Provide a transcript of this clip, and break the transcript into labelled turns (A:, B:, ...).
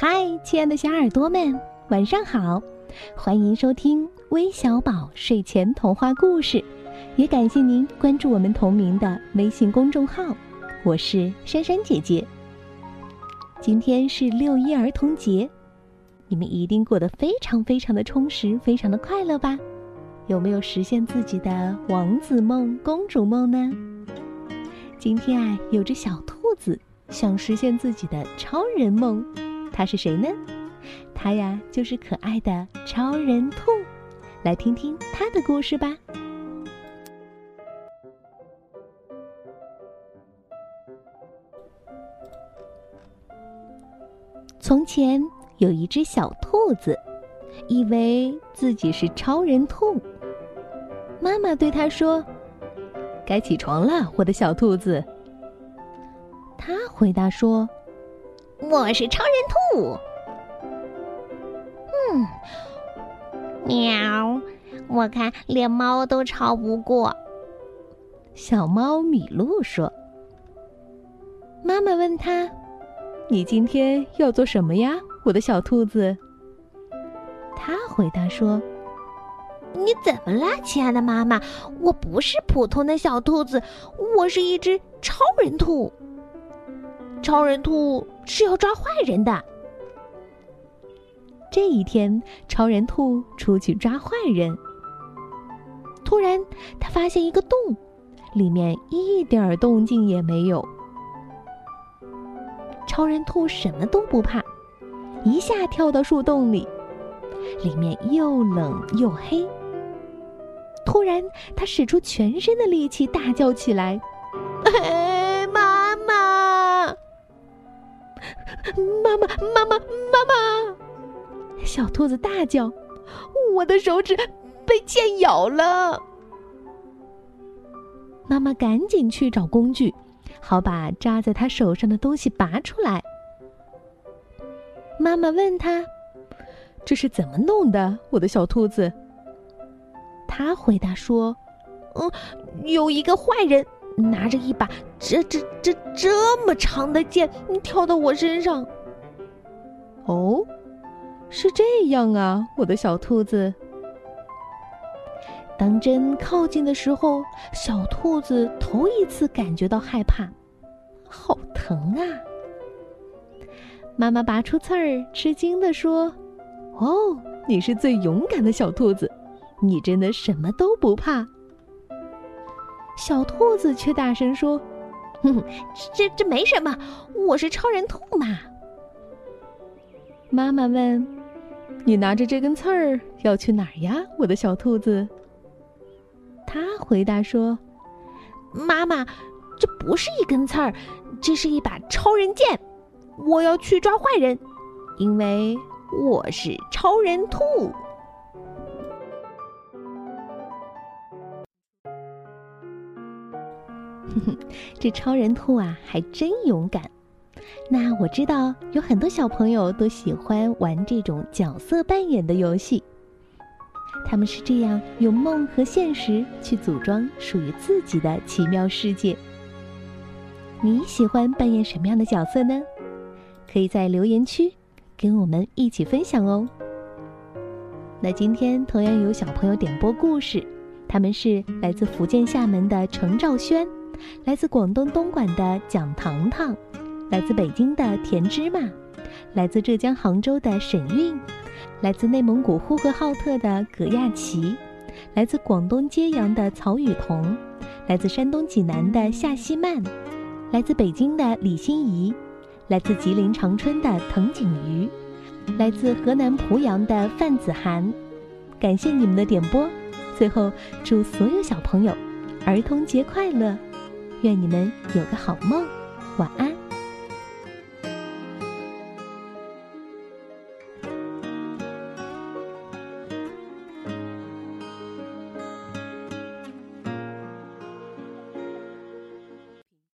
A: 嗨，亲爱的小耳朵们，晚上好！欢迎收听微小宝睡前童话故事，也感谢您关注我们同名的微信公众号。我是珊珊姐姐。今天是六一儿童节，你们一定过得非常非常的充实，非常的快乐吧？有没有实现自己的王子梦、公主梦呢？今天啊，有只小兔子想实现自己的超人梦。他是谁呢？他呀，就是可爱的超人兔。来听听他的故事吧。从前有一只小兔子，以为自己是超人兔。妈妈对他说：“该起床了，我的小兔子。”他回答说。
B: 我是超人兔。嗯，喵，我看连猫都超不过。
A: 小猫米露说：“妈妈问他，你今天要做什么呀，我的小兔子？”他回答说：“
B: 你怎么啦，亲爱的妈妈？我不是普通的小兔子，我是一只超人兔。”超人兔是要抓坏人的。
A: 这一天，超人兔出去抓坏人。突然，他发现一个洞，里面一点动静也没有。超人兔什么都不怕，一下跳到树洞里，里面又冷又黑。突然，他使出全身的力气，大叫起来。妈妈，妈妈，妈妈！小兔子大叫：“我的手指被剑咬了！”妈妈赶紧去找工具，好把扎在他手上的东西拔出来。妈妈问他：“这是怎么弄的，我的小兔子？”他回答说：“
B: 嗯，有一个坏人。”拿着一把这这这这么长的剑，跳到我身上。
A: 哦，是这样啊，我的小兔子。当针靠近的时候，小兔子头一次感觉到害怕，好疼啊！妈妈拔出刺儿，吃惊的说：“哦，你是最勇敢的小兔子，你真的什么都不怕。”小兔子却大声说：“
B: 哼哼，这这没什么，我是超人兔嘛。”
A: 妈妈问：“你拿着这根刺儿要去哪儿呀，我的小兔子？”他回答说：“
B: 妈妈，这不是一根刺儿，这是一把超人剑，我要去抓坏人，因为我是超人兔。”
A: 哼 哼这超人兔啊，还真勇敢。那我知道有很多小朋友都喜欢玩这种角色扮演的游戏。他们是这样用梦和现实去组装属于自己的奇妙世界。你喜欢扮演什么样的角色呢？可以在留言区跟我们一起分享哦。那今天同样有小朋友点播故事，他们是来自福建厦门的程兆轩。来自广东东莞的蒋糖糖，来自北京的田芝麻，来自浙江杭州的沈韵，来自内蒙古呼和浩特的葛亚琪，来自广东揭阳的曹雨桐，来自山东济南的夏希曼，来自北京的李欣怡，来自吉林长春的滕景瑜，来自河南濮阳的范子涵。感谢你们的点播，最后祝所有小朋友儿童节快乐！愿你们有个好梦，晚安。